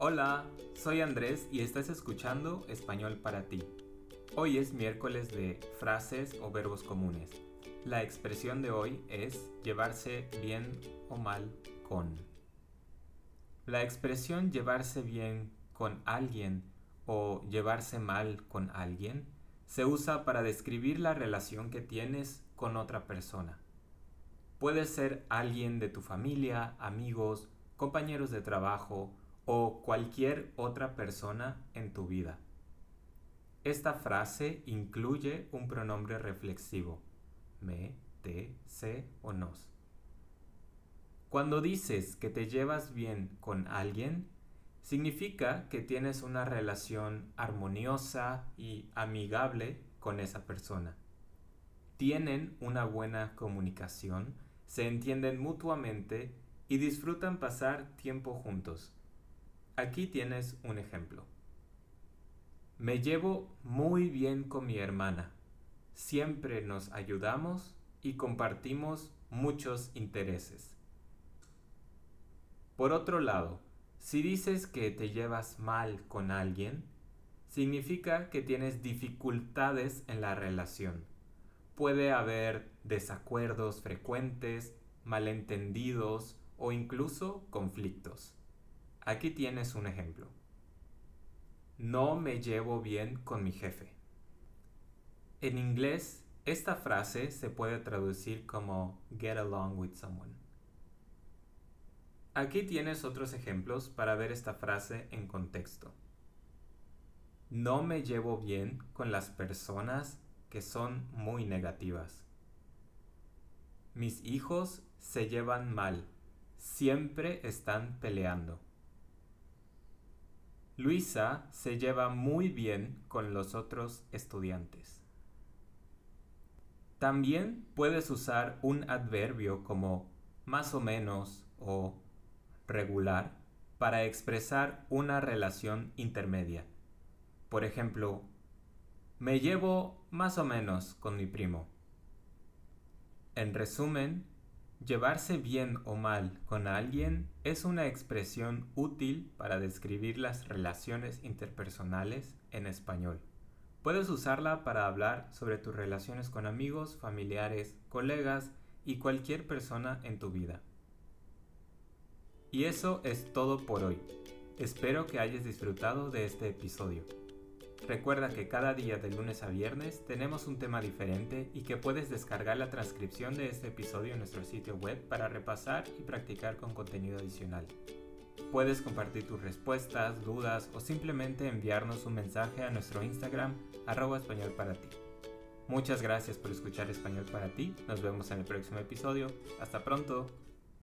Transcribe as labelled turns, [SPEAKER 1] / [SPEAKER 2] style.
[SPEAKER 1] Hola, soy Andrés y estás escuchando Español para ti. Hoy es miércoles de frases o verbos comunes. La expresión de hoy es llevarse bien o mal con. La expresión llevarse bien con alguien o llevarse mal con alguien se usa para describir la relación que tienes con otra persona. Puede ser alguien de tu familia, amigos, compañeros de trabajo o cualquier otra persona en tu vida. Esta frase incluye un pronombre reflexivo, me, te, se o nos. Cuando dices que te llevas bien con alguien, significa que tienes una relación armoniosa y amigable con esa persona. Tienen una buena comunicación, se entienden mutuamente y disfrutan pasar tiempo juntos. Aquí tienes un ejemplo. Me llevo muy bien con mi hermana. Siempre nos ayudamos y compartimos muchos intereses. Por otro lado, si dices que te llevas mal con alguien, significa que tienes dificultades en la relación. Puede haber desacuerdos frecuentes, malentendidos o incluso conflictos. Aquí tienes un ejemplo. No me llevo bien con mi jefe. En inglés, esta frase se puede traducir como get along with someone. Aquí tienes otros ejemplos para ver esta frase en contexto. No me llevo bien con las personas que son muy negativas. Mis hijos se llevan mal, siempre están peleando. Luisa se lleva muy bien con los otros estudiantes. También puedes usar un adverbio como más o menos o regular para expresar una relación intermedia. Por ejemplo, me llevo más o menos con mi primo. En resumen, llevarse bien o mal con alguien es una expresión útil para describir las relaciones interpersonales en español. Puedes usarla para hablar sobre tus relaciones con amigos, familiares, colegas y cualquier persona en tu vida. Y eso es todo por hoy. Espero que hayas disfrutado de este episodio. Recuerda que cada día de lunes a viernes tenemos un tema diferente y que puedes descargar la transcripción de este episodio en nuestro sitio web para repasar y practicar con contenido adicional. Puedes compartir tus respuestas, dudas o simplemente enviarnos un mensaje a nuestro Instagram arroba español para ti. Muchas gracias por escuchar Español para ti. Nos vemos en el próximo episodio. Hasta pronto.